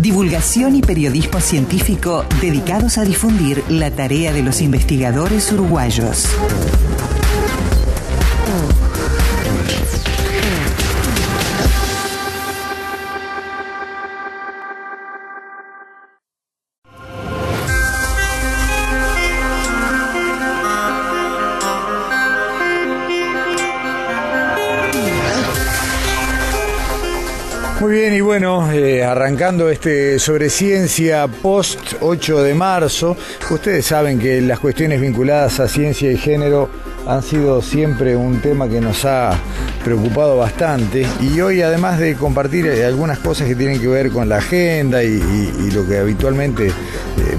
Divulgación y periodismo científico dedicados a difundir la tarea de los investigadores uruguayos. Bien, y bueno, eh, arrancando este sobre ciencia post 8 de marzo, ustedes saben que las cuestiones vinculadas a ciencia y género han sido siempre un tema que nos ha preocupado bastante. Y hoy además de compartir eh, algunas cosas que tienen que ver con la agenda y, lo que habitualmente eh,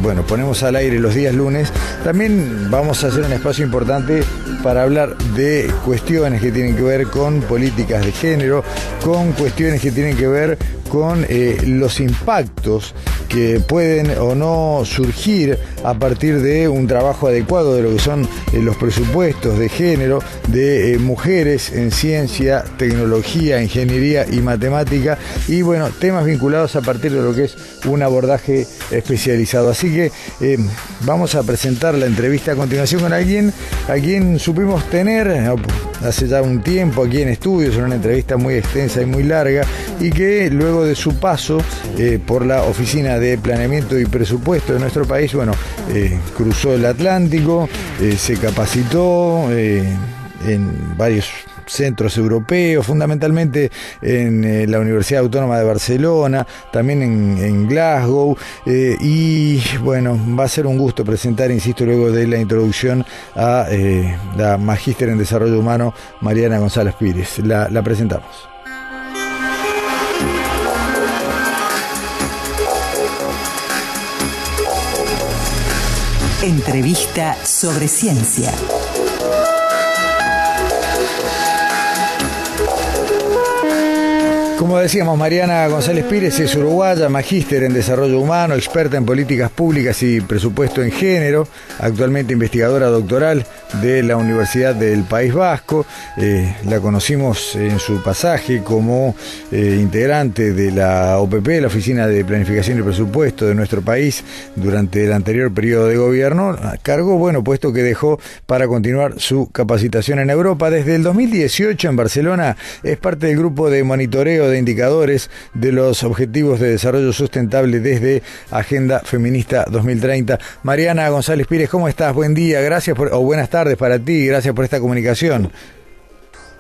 bueno, ponemos al aire los días lunes, también vamos a hacer un espacio importante para hablar de cuestiones que tienen que ver con políticas de género, con cuestiones que tienen que ver con eh, los impactos que pueden o no surgir a partir de un trabajo adecuado de lo que son eh, los presupuestos de género de eh, mujeres en ciencia, tecnología, ingeniería y matemática y bueno, temas vinculados a partir de lo que es un abordaje especializado. Así que vamos a presentar la entrevista a continuación con alguien a quien supimos tener hace ya un tiempo aquí en estudios, en una entrevista muy extensa y muy larga, y que luego de su paso eh, por la Oficina de Planeamiento y Presupuesto de nuestro país, bueno, eh, cruzó el Atlántico, eh, se capacitó en varios centros europeos, fundamentalmente en la Universidad Autónoma de Barcelona, también en, Glasgow, y bueno, va a ser un gusto presentar, insisto, luego de la introducción a la magíster en Desarrollo Humano, Mariana González Pires. La presentamos. Entrevista sobre ciencia. Como decíamos, Mariana González Pires es uruguaya, magíster en desarrollo humano, experta en políticas públicas y presupuesto en género, actualmente investigadora doctoral de la Universidad del País Vasco. Eh, la conocimos en su pasaje como eh, integrante de la OPP, la Oficina de Planificación y Presupuesto de nuestro país, durante el anterior periodo de gobierno. Cargó, bueno, puesto que dejó para continuar su capacitación en Europa. Desde el 2018 en Barcelona es parte del grupo de monitoreo de indicadores de los Objetivos de Desarrollo Sustentable desde Agenda Feminista 2030. Mariana González Pires, ¿cómo estás? Buen día, gracias por, o buenas tardes para ti, gracias por esta comunicación.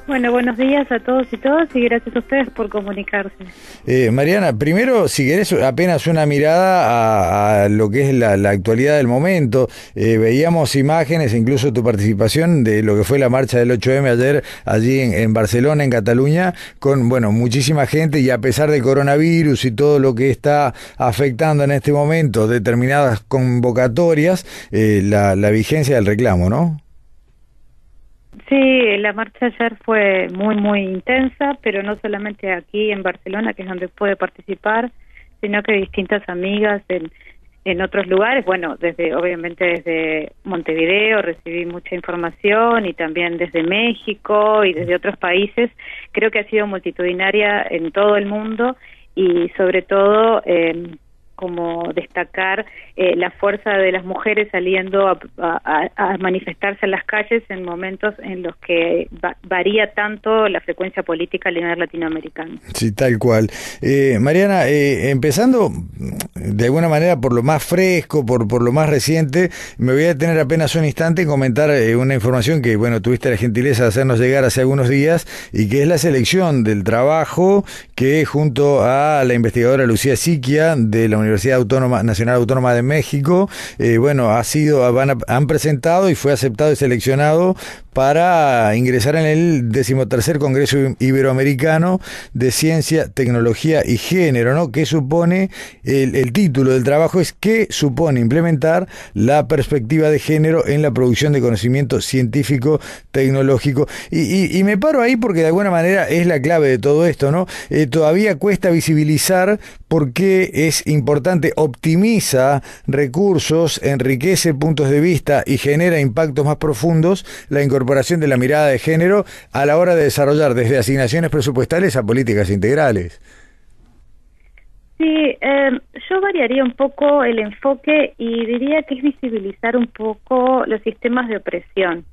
Bueno, buenos días a todos y todas y gracias a ustedes por comunicarse. Eh, Mariana, primero, si querés apenas una mirada a, a lo que es la, la actualidad del momento, eh, veíamos imágenes, incluso tu participación de lo que fue la marcha del 8M ayer allí en, en Barcelona, en Cataluña, con, bueno, muchísima gente y a pesar del coronavirus y todo lo que está afectando en este momento determinadas convocatorias, eh, la, la vigencia del reclamo, ¿no? Sí, la marcha ayer fue muy, muy intensa, pero no solamente aquí en Barcelona, que es donde puede participar, sino que distintas amigas en, en otros lugares. Bueno, desde obviamente desde Montevideo recibí mucha información y también desde México y desde otros países. Creo que ha sido multitudinaria en todo el mundo y sobre todo eh, como destacar eh, la fuerza de las mujeres saliendo a, a- a manifestarse en las calles en momentos en los que va- varía tanto la frecuencia política a nivel latinoamericano. Sí, tal cual. Eh, Mariana, eh, empezando de alguna manera por lo más fresco, por, por lo más reciente, me voy a detener apenas un instante en comentar eh, una información que, bueno, tuviste la gentileza de hacernos llegar hace algunos días y que es la selección del trabajo que junto a la investigadora Lucía Siquia de la Universidad Autónoma Nacional Autónoma de México, eh, bueno, ha sido, han presentado y fue aceptado y seleccionado para ingresar en el decimotercer Congreso Iberoamericano de Ciencia, Tecnología y Género, ¿no? ¿Qué supone el, título del trabajo? Es ¿qué supone implementar la perspectiva de género en la producción de conocimiento científico, tecnológico? Y, me paro ahí porque de alguna manera es la clave de todo esto, ¿no? Eh, todavía cuesta visibilizar por qué es importante, optimiza recursos, enriquece puntos de vista y genera impactos más profundos la incorporación incorporación de la mirada de género a la hora de desarrollar desde asignaciones presupuestales a políticas integrales. Sí, eh, yo variaría un poco el enfoque y diría que es visibilizar un poco los sistemas de opresión.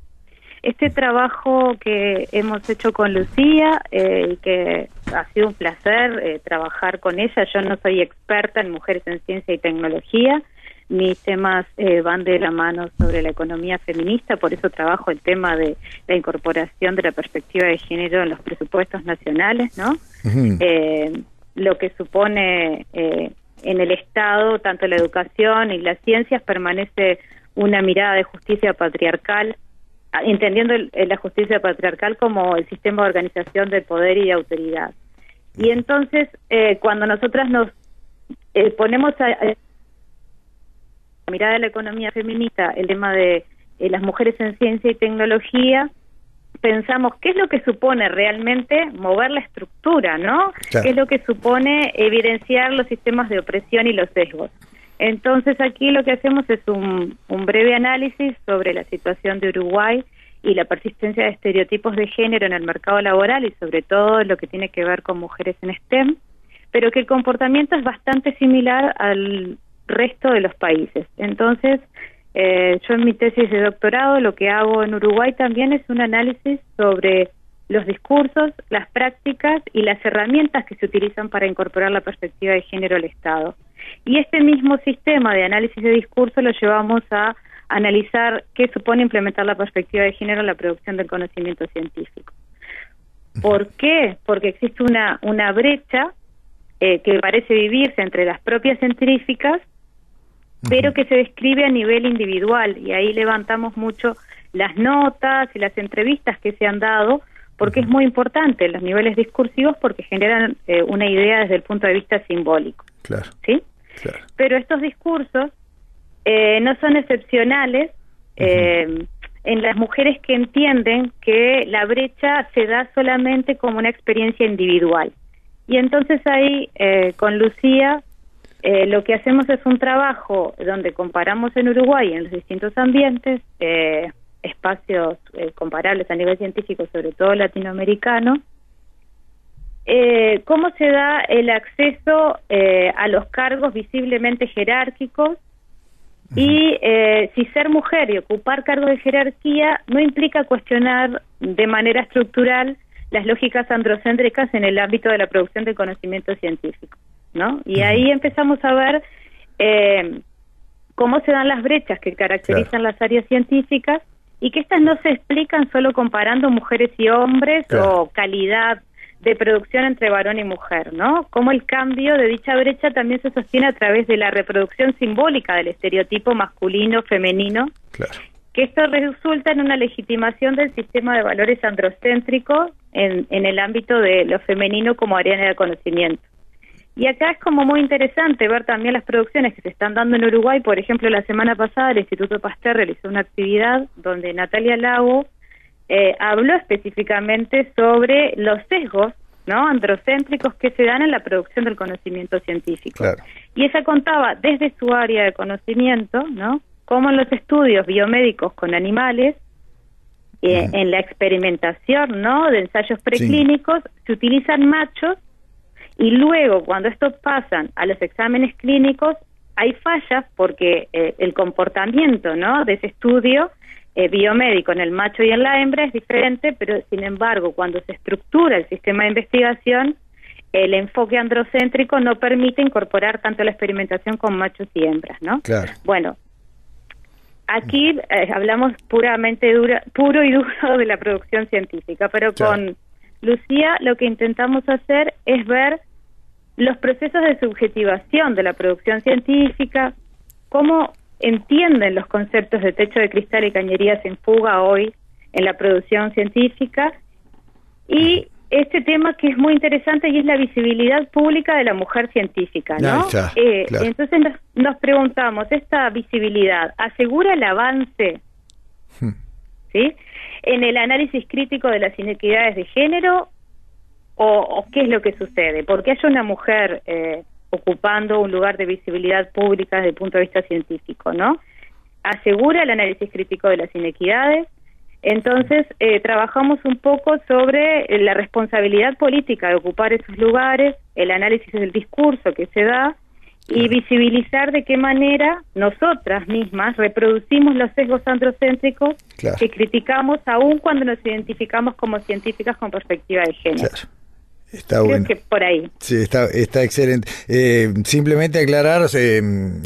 Este trabajo que hemos hecho con Lucía eh, y que ha sido un placer eh, trabajar con ella, yo no soy experta en mujeres en ciencia y tecnología, mis temas eh, van de la mano sobre la economía feminista, por eso trabajo el tema de la incorporación de la perspectiva de género en los presupuestos nacionales, ¿no? Eh, lo que supone eh, en el Estado, tanto la educación y las ciencias, permanece una mirada de justicia patriarcal, entendiendo la justicia patriarcal como el sistema de organización de poder y de autoridad. Y entonces, cuando nosotras nos ponemos a mirada de la economía feminista, el tema de eh, las mujeres en ciencia y tecnología, pensamos qué es lo que supone realmente mover la estructura, ¿no? ¿Qué es lo que supone evidenciar los sistemas de opresión y los sesgos? Entonces aquí lo que hacemos es un, breve análisis sobre la situación de Uruguay y la persistencia de estereotipos de género en el mercado laboral y sobre todo lo que tiene que ver con mujeres en STEM, pero que el comportamiento es bastante similar al resto de los países. Entonces, eh, yo en mi tesis de doctorado lo que hago en Uruguay también es un análisis sobre los discursos, las prácticas y las herramientas que se utilizan para incorporar la perspectiva de género al Estado. Y este mismo sistema de análisis de discurso lo llevamos a analizar qué supone implementar la perspectiva de género en la producción del conocimiento científico. ¿Por qué? Porque existe una, una brecha eh, que parece vivirse entre las propias científicas pero que se describe a nivel individual y ahí levantamos mucho las notas y las entrevistas que se han dado porque es muy importante los niveles discursivos porque generan eh, una idea desde el punto de vista simbólico. Claro. ¿Sí? Pero estos discursos eh, no son excepcionales eh, en las mujeres que entienden que la brecha se da solamente como una experiencia individual. Y entonces ahí, con Lucía, eh, lo que hacemos es un trabajo donde comparamos en Uruguay, en los distintos ambientes, eh, espacios eh, comparables a nivel científico, sobre todo latinoamericano, cómo se da el acceso a los cargos visiblemente jerárquicos y si ser mujer y ocupar cargos de jerarquía no implica cuestionar de manera estructural las lógicas androcéntricas en el ámbito de la producción de conocimiento científico. ¿no? Y ahí empezamos a ver eh, cómo se dan las brechas que caracterizan las áreas científicas y que estas no se explican solo comparando mujeres y hombres o calidad de producción entre varón y mujer, ¿no? Cómo el cambio de dicha brecha también se sostiene a través de la reproducción simbólica del estereotipo masculino, femenino, que esto resulta en una legitimación del sistema de valores androcéntrico en, en el ámbito de lo femenino como área de conocimiento. Y acá es como muy interesante ver también las producciones que se están dando en Uruguay. Por ejemplo, la semana pasada el Instituto Pasteur realizó una actividad donde Natalia Lago eh, habló específicamente sobre los sesgos no androcéntricos que se dan en la producción del conocimiento científico. Y ella contaba desde su área de conocimiento, ¿no? Cómo en los estudios biomédicos con animales, eh, en la experimentación, ¿no? De ensayos preclínicos, se utilizan machos y luego, cuando estos pasan a los exámenes clínicos, hay fallas porque eh, el comportamiento ¿no? de ese estudio eh, biomédico en el macho y en la hembra es diferente, pero sin embargo, cuando se estructura el sistema de investigación, el enfoque androcéntrico no permite incorporar tanto la experimentación con machos y hembras, ¿no? Claro. Bueno, aquí eh, hablamos puramente dura, puro y duro de la producción científica, pero con Lucía lo que intentamos hacer es ver los procesos de subjetivación de la producción científica, cómo entienden los conceptos de techo de cristal y cañerías en fuga hoy en la producción científica y este tema que es muy interesante y es la visibilidad pública de la mujer científica, ¿no? Eh, entonces nos, preguntamos, ¿esta visibilidad asegura el avance, hmm. ¿sí? En el análisis crítico de las inequidades de género o, qué es lo que sucede? Porque hay una mujer eh, ocupando un lugar de visibilidad pública desde el punto de vista científico, ¿no? Asegura el análisis crítico de las inequidades, entonces, eh, trabajamos un poco sobre la responsabilidad política de ocupar esos lugares, el análisis del discurso que se da y visibilizar de qué manera nosotras mismas reproducimos los sesgos androcéntricos que criticamos aún cuando nos identificamos como científicas con perspectiva de género. Está bueno. que por ahí. Sí, está, está excelente. Eh, simplemente aclarar eh,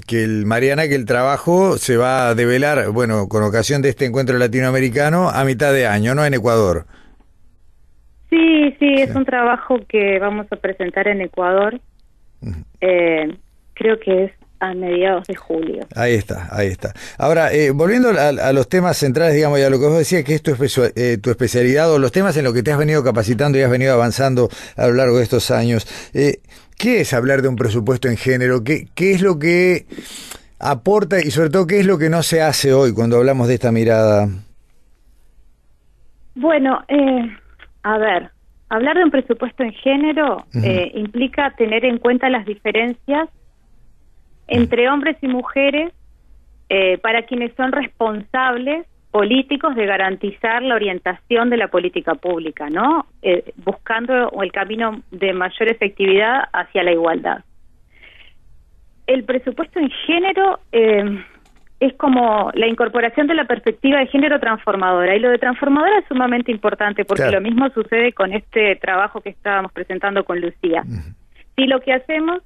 que el Mariana, que el trabajo se va a develar, bueno, con ocasión de este encuentro latinoamericano, a mitad de año, ¿no? En Ecuador. Sí, sí, es un trabajo que vamos a presentar en Ecuador. Eh, creo que es a mediados de julio. Ahí está, ahí está. Ahora, eh, volviendo a, los temas centrales, digamos, y a lo que vos decías que es tu, eh, tu especialidad o los temas en los que te has venido capacitando y has venido avanzando a lo largo de estos años, eh, ¿qué es hablar de un presupuesto en género? ¿Qué, ¿Qué es lo que aporta y sobre todo qué es lo que no se hace hoy cuando hablamos de esta mirada? Bueno, a ver, hablar de un presupuesto en género implica tener en cuenta las diferencias entre hombres y mujeres eh, para quienes son responsables políticos de garantizar la orientación de la política pública, ¿no? Eh, buscando el camino de mayor efectividad hacia la igualdad. El presupuesto en género eh, es como la incorporación de la perspectiva de género transformadora. Y lo de transformadora es sumamente importante porque lo mismo sucede con este trabajo que estábamos presentando con Lucía. Si lo que hacemos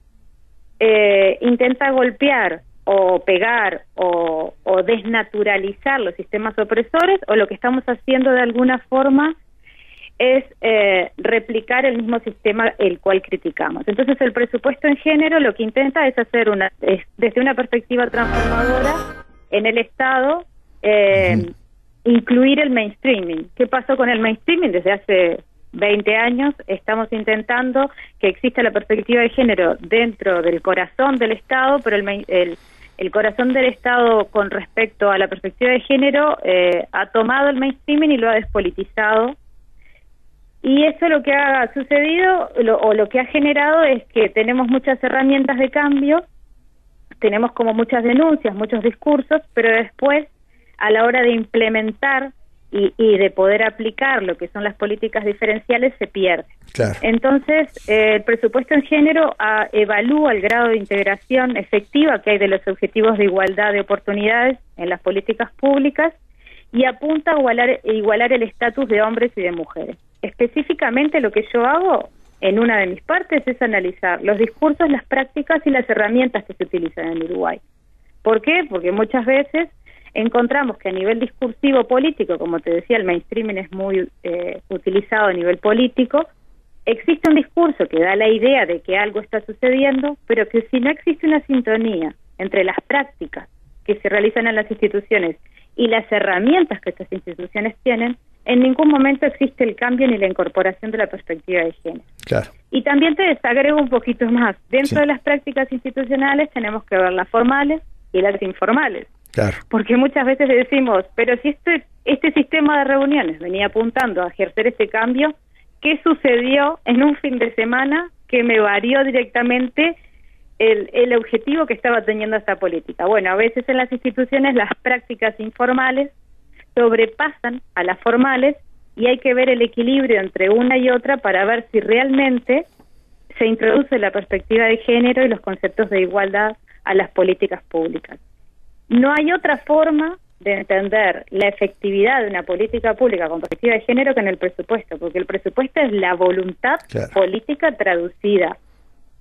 eh, intenta golpear o pegar o, desnaturalizar los sistemas opresores o lo que estamos haciendo de alguna forma es eh, replicar el mismo sistema el cual criticamos. Entonces el presupuesto en género lo que intenta es hacer una, desde una perspectiva transformadora en el Estado, eh, incluir el mainstreaming. ¿Qué pasó con el mainstreaming desde hace 20 años estamos intentando que exista la perspectiva de género dentro del corazón del Estado, pero el, el, corazón del Estado con respecto a la perspectiva de género eh, ha tomado el mainstreaming y lo ha despolitizado. Y eso lo que ha sucedido o lo que ha generado es que tenemos muchas herramientas de cambio, tenemos como muchas denuncias, muchos discursos, pero después a la hora de implementar y, de poder aplicar lo que son las políticas diferenciales se pierde. Entonces, eh, el presupuesto en género ah, evalúa el grado de integración efectiva que hay de los objetivos de igualdad de oportunidades en las políticas públicas y apunta a igualar, igualar el estatus de hombres y de mujeres. Específicamente lo que yo hago en una de mis partes es analizar los discursos, las prácticas y las herramientas que se utilizan en Uruguay. ¿Por qué? Porque muchas veces encontramos que a nivel discursivo político, como te decía, el mainstreaming es muy eh, utilizado a nivel político, existe un discurso que da la idea de que algo está sucediendo, pero que si no existe una sintonía entre las prácticas que se realizan en las instituciones y las herramientas que estas instituciones tienen, en ningún momento existe el cambio ni la incorporación de la perspectiva de género. Y también te desagrego un poquito más. Dentro de las prácticas institucionales tenemos que ver las formales y las informales. Porque muchas veces decimos, pero si este, este sistema de reuniones venía apuntando a ejercer ese cambio, ¿qué sucedió en un fin de semana que me varió directamente el, el objetivo que estaba teniendo esta política? Bueno, a veces en las instituciones las prácticas informales sobrepasan a las formales y hay que ver el equilibrio entre una y otra para ver si realmente se introduce la perspectiva de género y los conceptos de igualdad a las políticas públicas. No hay otra forma de entender la efectividad de una política pública con perspectiva de género que en el presupuesto, porque el presupuesto es la voluntad política traducida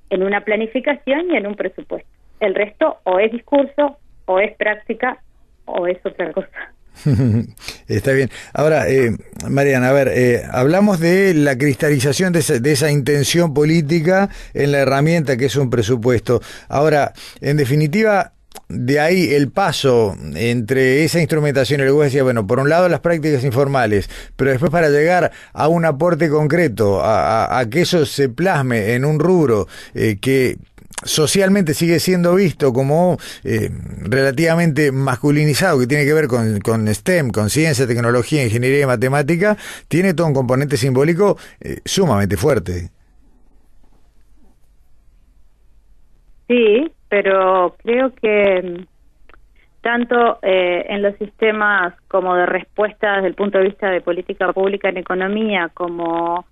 en una planificación y en un presupuesto. El resto o es discurso, o es práctica, o es otra cosa. Está bien. Ahora, eh, Mariana, a ver, eh, hablamos de la cristalización de esa, de esa, intención política en la herramienta que es un presupuesto. Ahora, en definitiva, de ahí el paso entre esa instrumentación, el decía, bueno, por un lado las prácticas informales, pero después para llegar a un aporte concreto, a, a, que eso se plasme en un rubro eh, que socialmente sigue siendo visto como eh, relativamente masculinizado, que tiene que ver con, con, STEM, con ciencia, tecnología, ingeniería y matemática, tiene todo un componente simbólico eh, sumamente fuerte. Sí, pero creo que mm, tanto eh, en los sistemas como de respuesta desde el punto de vista de política pública en economía como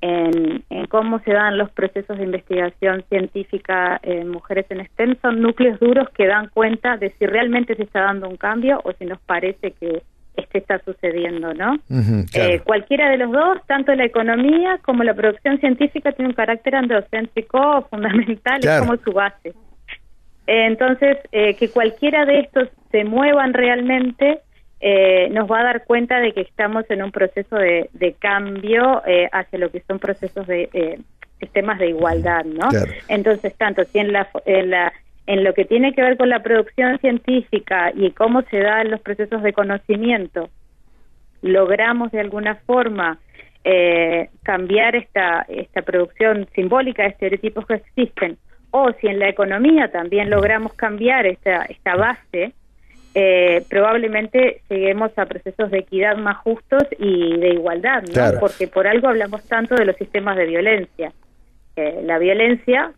en, cómo se dan los procesos de investigación científica en mujeres en STEM son núcleos duros que dan cuenta de si realmente se está dando un cambio o si nos parece que este está sucediendo, ¿no? eh, cualquiera de los dos, tanto la economía como la producción científica tiene un carácter androcéntrico fundamental, es como su base. Eh, entonces, eh, que cualquiera de estos se muevan realmente eh, nos va a dar cuenta de que estamos en un proceso de, cambio eh, hacia lo que son procesos de eh, sistemas de igualdad, ¿no? Entonces, tanto si en la, en la en lo que tiene que ver con la producción científica y cómo se dan los procesos de conocimiento, logramos de alguna forma cambiar esta, esta producción simbólica de estereotipos que existen, o si en la economía también logramos cambiar esta, esta base, eh, probablemente lleguemos a procesos de equidad más justos y de igualdad, ¿no? Porque por algo hablamos tanto de los sistemas de violencia. Eh, la violencia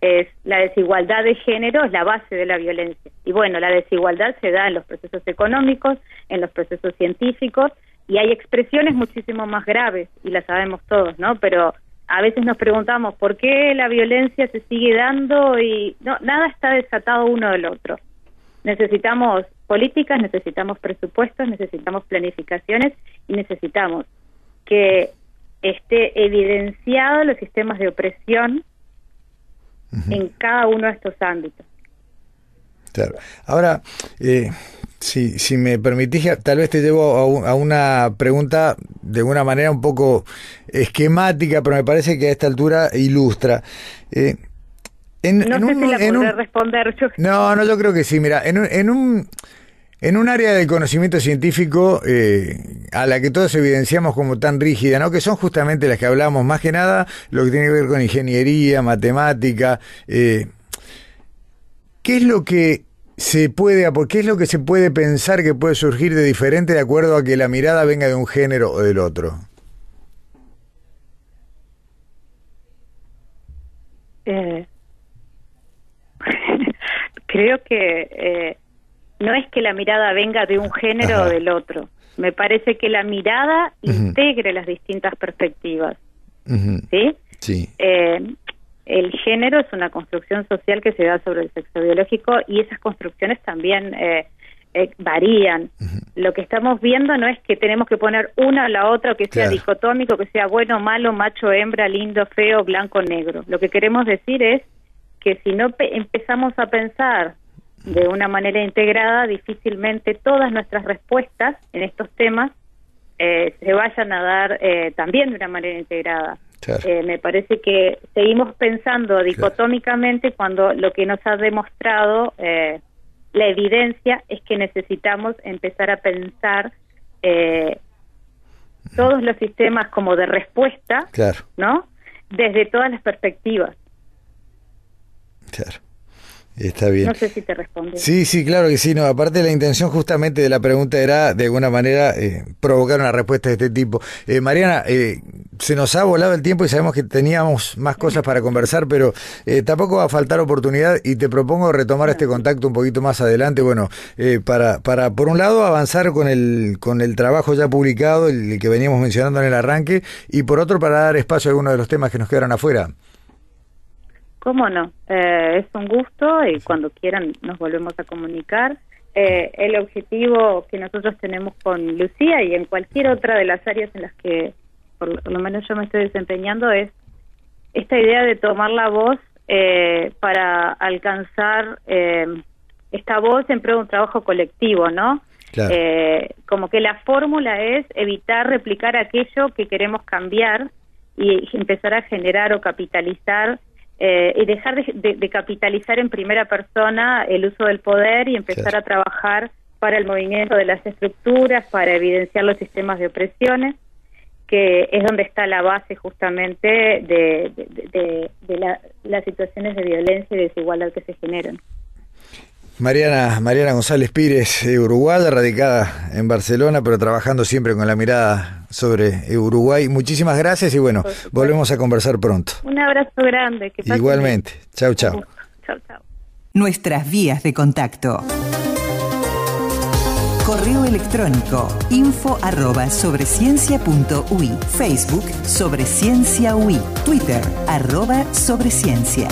es la desigualdad de género es la base de la violencia. Y bueno, la desigualdad se da en los procesos económicos, en los procesos científicos y hay expresiones muchísimo más graves y las sabemos todos, ¿no? Pero a veces nos preguntamos por qué la violencia se sigue dando y no nada está desatado uno del otro. Necesitamos políticas, necesitamos presupuestos, necesitamos planificaciones y necesitamos que esté evidenciado los sistemas de opresión en cada uno de estos ámbitos. Claro. Ahora, eh, si, si me permitís, tal vez te llevo a, una pregunta de una manera un poco esquemática, pero me parece que a esta altura ilustra. Eh, no sé si la podré responder. No, no, yo creo que sí. Mira, en un, en un, en un área del conocimiento científico eh, a la que todos evidenciamos como tan rígida, ¿no? que son justamente las que hablamos, más que nada lo que tiene que ver con ingeniería, matemática. Eh, ¿Qué es lo que se puede, qué es lo que se puede pensar que puede surgir de diferente de acuerdo a que la mirada venga de un género o del otro? Eh, creo que eh, no es que la mirada venga de un género o del otro. Me parece que la mirada integre las distintas perspectivas. ¿Sí? Sí. Eh, el género es una construcción social que se da sobre el sexo biológico y esas construcciones también eh, varían. Lo que estamos viendo no es que tenemos que poner una o la otra, que sea dicotómico, que sea bueno, malo, macho, hembra, lindo, feo, blanco, negro. Lo que queremos decir es que si no empezamos a pensar de una manera integrada, difícilmente todas nuestras respuestas en estos temas eh, se vayan a dar eh, también de una manera integrada. Eh, me parece que seguimos pensando dicotómicamente cuando lo que nos ha demostrado la evidencia es que necesitamos empezar a pensar todos los sistemas como de respuesta, ¿no? Desde todas las perspectivas. Claro. Está bien. No sé si te responde. Sí, sí, claro que sí. No, aparte la intención justamente de la pregunta era de alguna manera eh, provocar una respuesta de este tipo. Eh, Mariana, eh, se nos ha volado el tiempo y sabemos que teníamos más cosas para conversar, pero tampoco va a faltar oportunidad y te propongo retomar este contacto un poquito más adelante. Bueno, para, para por un lado avanzar con el con el trabajo ya publicado, el que veníamos mencionando en el arranque, y por otro para dar espacio a algunos de los temas que nos quedaron afuera. ¿Cómo no? Eh, es un gusto y cuando quieran nos volvemos a comunicar. Eh, el objetivo que nosotros tenemos con Lucía y en cualquier otra de las áreas en las que por lo menos yo me estoy desempeñando es esta idea de tomar la voz eh, para alcanzar esta voz en pro de un trabajo colectivo, ¿no? Eh, como que la fórmula es evitar replicar aquello que queremos cambiar y empezar a generar o capitalizar eh, y dejar de, capitalizar en primera persona el uso del poder y empezar a trabajar para el movimiento de las estructuras, para evidenciar los sistemas de opresiones, que es donde está la base justamente de, las situaciones de violencia y desigualdad que se generan. Mariana, Mariana González Pires, eh, uruguaya, radicada en Barcelona, pero trabajando siempre con la mirada sobre eh, Uruguay. Muchísimas gracias y bueno, volvemos a conversar pronto. Un abrazo grande. Igualmente. Chau, chau. Chau, chau. Nuestras vías de contacto. Correo electrónico info arroba sobre Facebook sobre ciencia Twitter arroba sobre ciencia.